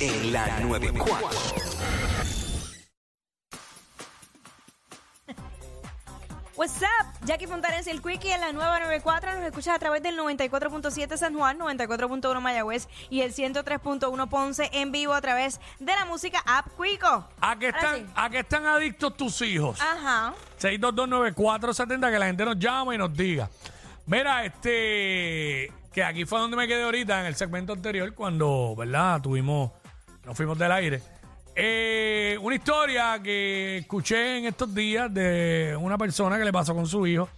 En la 94. What's up? Jackie Fontanes y el Quickie en la nueva 94. Nos escuchas a través del 94.7 San Juan, 94.1 Mayagüez y el 103.1 Ponce en vivo a través de la música App Quico. ¿A qué Ahora están, sí. a qué están adictos tus hijos? Ajá. 6229470, que la gente nos llama y nos diga. Mira, este, que aquí fue donde me quedé ahorita en el segmento anterior, cuando, ¿verdad? Tuvimos, nos fuimos del aire. Eh, una historia que escuché en estos días de una persona que le pasó con su hijo,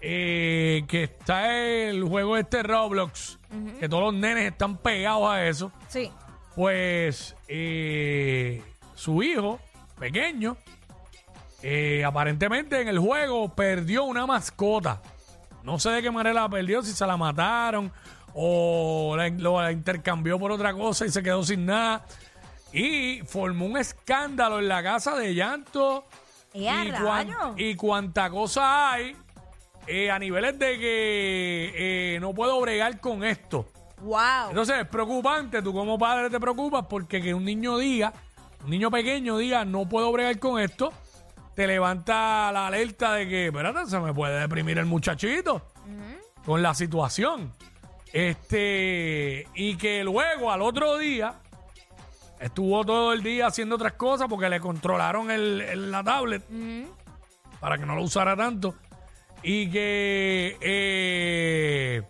eh, que está el juego este Roblox, que todos los nenes están pegados a eso Sí. pues eh, su hijo pequeño eh, aparentemente en el juego perdió una mascota. No sé de qué manera la perdió, si se la mataron o la, lo- la intercambió por otra cosa y se quedó sin nada. Y formó un escándalo en la casa de llanto ¡Eh, a y, cuan- rayos! y cuánta cosa hay eh, a niveles de que eh, no puedo bregar con esto. Wow. Entonces es preocupante, tú como padre te preocupas porque que un niño diga, un niño pequeño diga, no puedo bregar con esto, te levanta la alerta de que, espérate, se me puede deprimir el muchachito con la situación. Este, y que luego al otro día estuvo todo el día haciendo otras cosas porque le controlaron el, el- la tablet para que no lo usara tanto. Y que eh,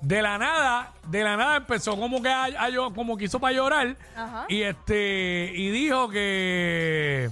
de la nada, de la nada empezó como que a, a llo- como quiso para llorar. Ajá. Y este, y dijo que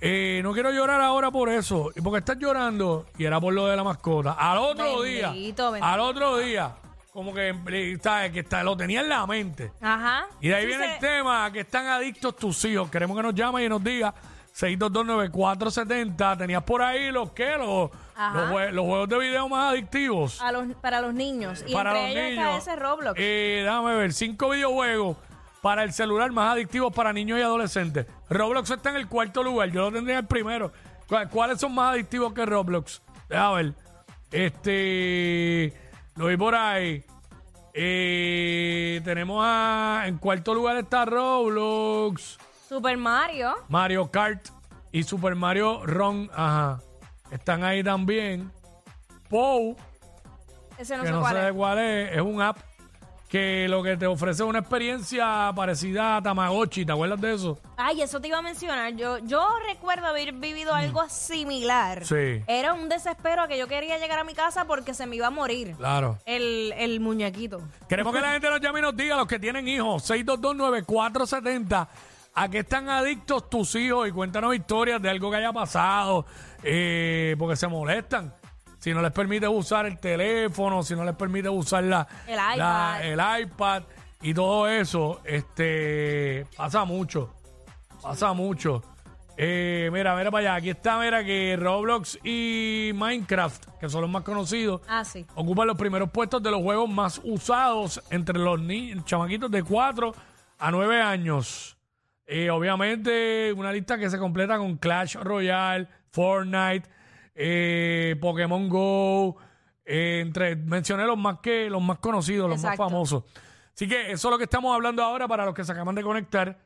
eh, no quiero llorar ahora por eso. ¿Y por qué estás llorando? Y era por lo de la mascota. Al otro día, Bendito, bendito. al otro día, como que, eh, ¿sabes? que está, lo tenía en la mente. Ajá. Y de ahí Sí, viene se- el tema, que están adictos tus hijos. Queremos que nos llamen y nos diga 6229470. ¿Tenías por ahí los qué? Los, Ajá. los, jue- los juegos de video más adictivos. a los, para los niños. Y para entre los ellos está ese Roblox. Eh, déjame ver, cinco videojuegos para el celular más adictivos para niños y adolescentes. Roblox está en el cuarto lugar, yo lo tendría en el primero. ¿Cuál- ¿Cuáles son más adictivos que Roblox? Déjame ver. Este, lo vi por ahí. Eh, tenemos a, en cuarto lugar está Roblox, Super Mario. Mario Kart y Super Mario Run, ajá. Están ahí también. Pou, Ese no que sé no cuál sé es. cuál es, es un app que lo que te ofrece es una experiencia parecida a Tamagotchi, ¿te acuerdas de eso? Ay, eso te iba a mencionar. Yo, yo recuerdo haber vivido algo similar. Mm. Sí. Era un desespero que yo quería llegar a mi casa porque se me iba a morir Claro. el, el muñequito. Queremos que la gente nos llame y nos diga, los que tienen hijos, 6229470, ¿a qué están adictos tus hijos? Y cuéntanos historias de algo que haya pasado, eh, porque se molestan. Si no les permite usar el teléfono, si no les permite usar la, El la- iPad. el iPad y todo eso, este pasa mucho. Pasa mucho. Eh, mira, mira para allá. Aquí está, mira que Roblox y Minecraft, que son los más conocidos, Ah, sí. ocupan los primeros puestos de los juegos más usados entre los ni- chamaquitos de 4 a 9 años. Eh, obviamente, una lista que se completa con Clash Royale, Fortnite, eh, Pokémon Go, eh, entre mencioné los más que los más conocidos, los Exacto. más famosos. Así que eso es lo que estamos hablando ahora para los que se acaban de conectar.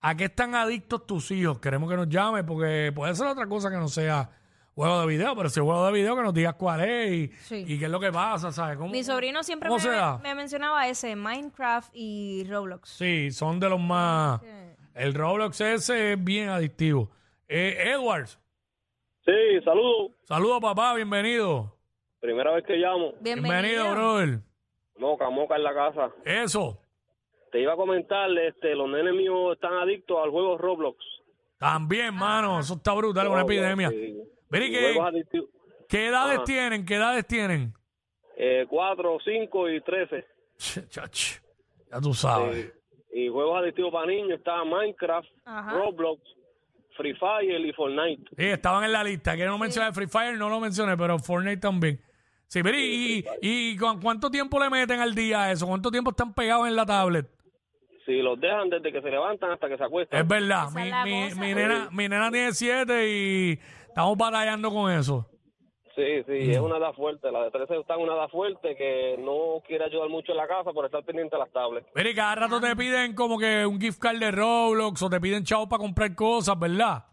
¿A qué están adictos tus hijos? Queremos que nos llame porque puede ser otra cosa que no sea juego de video, pero si es juego de video que nos digas cuál es y, Sí. y qué es lo que pasa, ¿sabes? ¿Cómo- Mi sobrino siempre ¿Cómo me, me mencionaba ese, Minecraft y Roblox. Sí, son de los más... El Roblox ese es bien adictivo. Eh, Edwards, Sí, saludos. saludos papá, bienvenido. Primera vez que llamo. Bienvenido. brother. Moca, moca en la casa. Eso, Te iba a comentar, este, los nenes míos están adictos al juego Roblox. también, mano, eso está brutal, una Roblox, epidemia. sí. Mira, ¿y Y qué, Juegos adictivos. qué edades Ajá. tienen? ¿Qué edades tienen? Eh, 4, 5 y 13. Ch, chach, ya tú sabes. juegos adictivos para niños estaban Minecraft, Ajá. Roblox, Free Fire y Fortnite. Sí, estaban en la lista. Que no mencioné Free Fire, no lo mencioné, pero Fortnite también. Sí, pero ¿y, y, y cu- cuánto tiempo le meten al día a eso? ¿Cuánto tiempo están pegados en la tablet? Si los dejan desde que se levantan hasta que se acuestan. Es verdad, mi, mi, mi nena, mi nena tiene siete y estamos batallando con eso. Sí, sí, es una edad fuerte. La de 13 está en una edad fuerte que no quiere ayudar mucho en la casa por estar pendiente de las tablets. Mira, y cada rato te piden como que un gift card de Roblox o te piden chavos para comprar cosas, ¿verdad?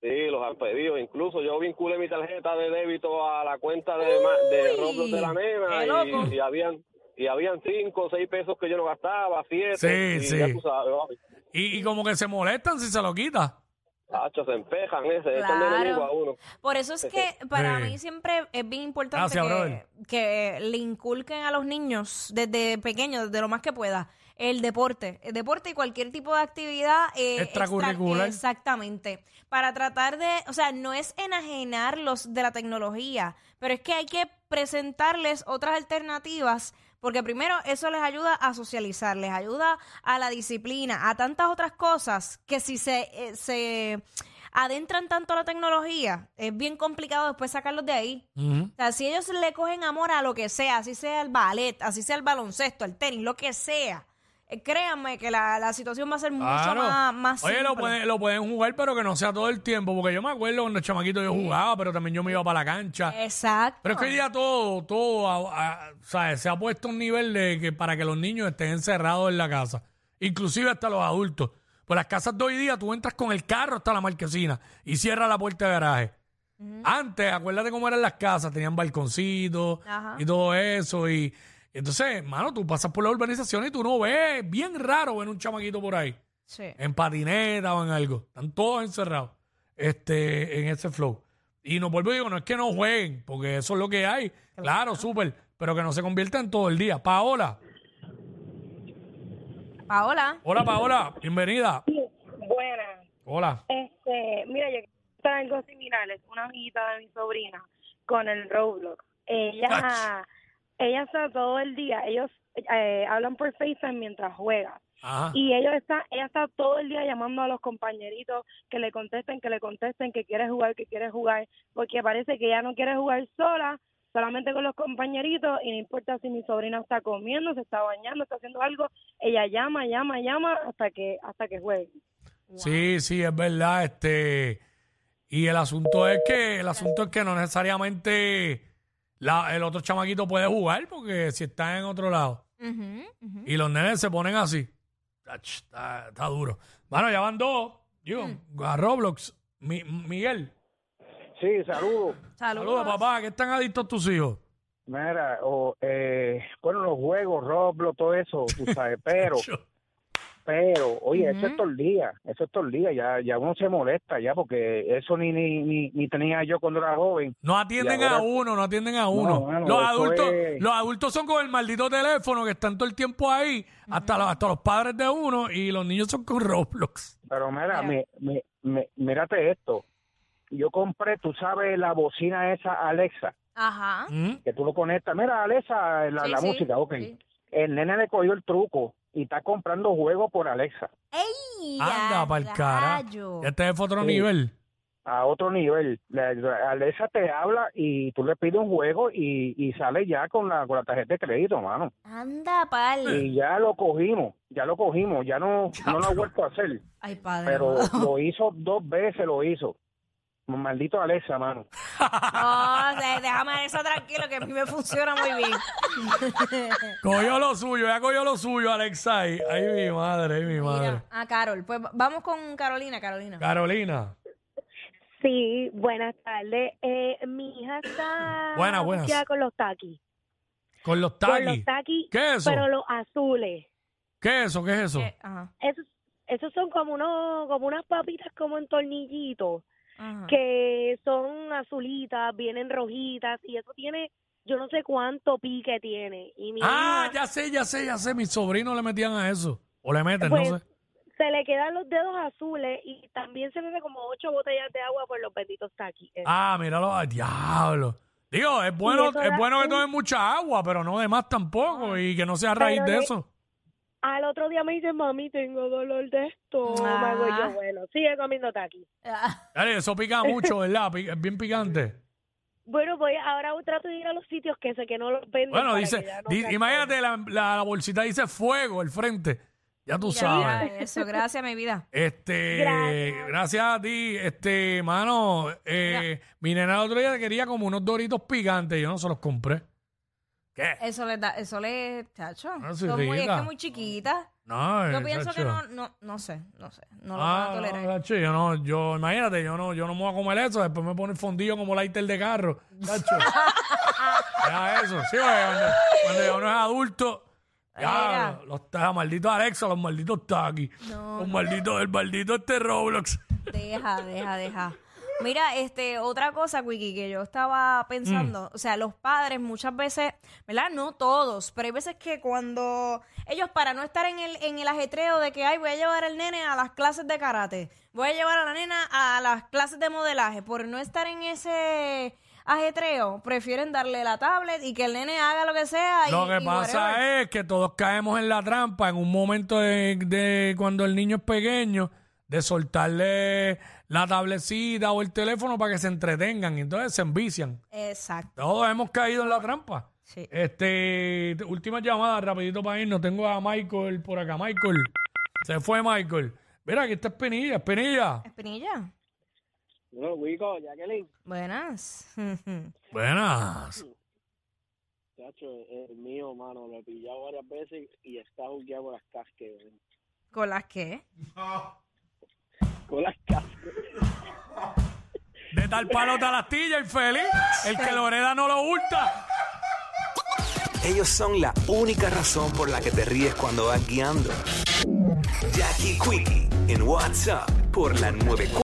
Sí, los han pedido. Incluso yo vinculé mi tarjeta de débito a la cuenta de, ma- de Roblox de la nena y, y habían y habían cinco o seis pesos que yo no gastaba, siete. Sí, y sí. Ya tú sabes. Y, y como que se molestan si se lo quita. Tacho, se empejan ese, Claro. a uno. Por eso es que para Sí. mí siempre es bien importante Gracias, que, brother. que le inculquen a los niños desde pequeños, desde lo más que pueda, el deporte. El deporte y cualquier tipo de actividad eh, Extracurricular. extra- exactamente. Para tratar de, o sea, no es enajenarlos de la tecnología, pero es que hay que presentarles otras alternativas. Porque primero eso les ayuda a socializar, les ayuda a la disciplina, a tantas otras cosas que si se, eh, se adentran tanto a la tecnología, es bien complicado después sacarlos de ahí. O sea, si ellos le cogen amor a lo que sea, así sea el ballet, así sea el baloncesto, el tenis, lo que sea, eh, créanme que la, la situación va a ser mucho Claro. más, más Oye, lo simple. pueden, lo pueden jugar, pero que no sea todo el tiempo. Porque yo me acuerdo cuando el chamaquito yo jugaba, pero también yo me iba para la cancha. Exacto. Pero es que hoy día todo, todo, a- a- ¿sabes? Se ha puesto a un nivel de que para que los niños estén encerrados en la casa. Inclusive hasta los adultos. Pues las casas de hoy día tú entras con el carro hasta la marquesina y cierras la puerta de garaje. Antes, acuérdate cómo eran las casas, tenían balconcitos Ajá. y todo eso. Y entonces, mano, tú pasas por la urbanización y tú no ves, bien raro ver un chamaquito por ahí Sí. en patineta o en algo. Están todos encerrados este, en ese flow. Y no vuelvo y digo, no es que no jueguen, porque eso es lo que hay. Claro, súper, pero que no se convierta en todo el día. Paola, Paola. hola Paola, bienvenida. Buenas. Hola. Este, mira, yo quiero algo similar. Es una amiguita de mi sobrina con el Roblox. Ella, ella está todo el día. Ellos eh, hablan por FaceTime mientras juega. Ajá. Y ellos está, ella está todo el día llamando a los compañeritos que le contesten, que le contesten, que quiere jugar, que quiere jugar, porque parece que ella no quiere jugar sola, solamente con los compañeritos, y no importa si mi sobrina está comiendo, se está bañando, está haciendo algo, ella llama, llama, llama hasta que, hasta que juegue. Sí, sí, es verdad. Este, y el asunto es que, el asunto es que no necesariamente la- el otro chamaquito puede jugar, porque si está en otro lado. Ujú, ujú. Y los nenes se ponen así. Ach, Está, está duro. Bueno, ya van dos. Digo, a Roblox. Mi- Miguel, Sí, saludos. Saludos. saludos, papá. ¿Qué están adictos tus hijos? Mira, o, eh, bueno, los juegos, Roblox, todo eso, tú sabes, pero, pero, oye, eso es todo el día, eso es todo el día, ya, ya uno se molesta ya, porque eso ni, ni, ni, ni tenía yo cuando era joven. No atienden ahora- a uno, no atienden a uno. bueno, los, adultos, es- los adultos son con el maldito teléfono que están todo el tiempo ahí, hasta, los, hasta los padres de uno, y los niños son con Roblox. Pero mira, Mira. me, me, me- mírate esto, yo compré, tú sabes, la bocina esa Alexa, Ajá. ¿Mm? que tú lo conectas, mira Alexa, la, Sí, la sí, música, ok. sí. El nene le cogió el truco y está comprando juegos por Alexa. ¡Ey! Anda, para el cara. Este es otro Sí. nivel. a otro nivel. La, la- Alexa te habla y tú le pides un juego y, y sale ya con la, con la tarjeta de crédito, mano. Anda, pal. Y ya lo cogimos, ya lo cogimos, ya no, no lo ha vuelto a hacer. Ay, padre. Pero amado. lo hizo dos veces, lo hizo. Maldito Alexa, mano. No, de- déjame eso tranquilo, que a mí me funciona muy bien. Cogió lo suyo, ya cogió lo suyo, Alexa. Ay, ay, mi madre, ay, mi madre. Mira, a Carol. Pues vamos con Carolina, Carolina. Carolina. Sí, buenas tardes. Eh, mi hija está Buenas, buenas. viciada con los taquis. Con los Con taquis. los taquis, ¿Qué es eso? pero los azules. ¿Qué es eso? ¿Qué es eso? Eh, Ajá, Esos, esos son como unos, como unas papitas como en tornillitos, ajá. que son azulitas, vienen rojitas, y eso tiene, yo no sé cuánto pique tiene. Y mi Ah, hija, ya sé, ya sé, ya sé. Mis sobrinos le metían a eso. O le meten, Pues, no sé. se le quedan los dedos azules y también se bebe como ocho botellas de agua por los benditos taquis. Ah, míralo, ay, diablo. Digo, es bueno, es bueno que un- tomen mucha agua, pero no de más tampoco y que no sea a raíz de le- eso. Al otro día me dice, mami, tengo dolor de estómago. Y Ah. yo, bueno, sigue comiendo taqui. Ah, Dale, eso pica mucho, ¿verdad? Es bien picante. Bueno, voy ahora trato de ir a los sitios que sé que no los venden. Bueno, dice, no di- imagínate, la, la- la bolsita dice fuego al frente. Ya tú mira, sabes. eso, gracias, mi vida. Este, Gracias. gracias a ti, este, mano, eh, mi nena el otro día quería como unos doritos picantes, yo no se los compré. ¿Qué? Eso le da, eso le, chacho. Ah, son muy, es que muy chiquita. No, Yo eh, pienso que no, no, no sé, no sé, no lo Ah, van a tolerar. no, chacho, yo no, yo, imagínate, yo no, yo no me voy a comer eso, después me pone el fondillo como lighter de carro. Chacho. Deja eso, sí, cuando, cuando ya uno es adulto, ya, Mira. los, los malditos Alexa, los malditos Taki, No, los malditos, el maldito este Roblox. Deja, deja, deja. Mira, este, otra cosa, Wiki, que yo estaba pensando, o sea, los padres muchas veces, ¿verdad? No todos, pero hay veces que cuando ellos para no estar en el, en el ajetreo de que, ay, voy a llevar al nene a las clases de karate, voy a llevar a la nena a las clases de modelaje, por no estar en ese ajetreo, prefieren darle la tablet y que el nene haga lo que sea. y- Lo que y pasa whatever. es que todos caemos en la trampa en un momento de, de cuando el niño es pequeño, de soltarle la tablecita o el teléfono para que se entretengan y entonces se envician. Exacto. Todos hemos caído en la trampa. Sí. Este, última llamada, rapidito para irnos. Tengo a Michael por acá. Michael. Se fue Michael. Mira, aquí está Espinilla, Espinilla. Espinilla. No, Wico, Jacqueline. Buenas. Buenas. Chacho, el mío, mano, lo he pillado varias veces y está jugueado con las cascas. ¿Con las qué? Con las cascas. De tal palo tal astilla, infeliz. El que lo hereda no lo hurta. Ellos son la única razón por la que te ríes cuando vas guiando. Jackie Quickie en WhatsApp por la 94.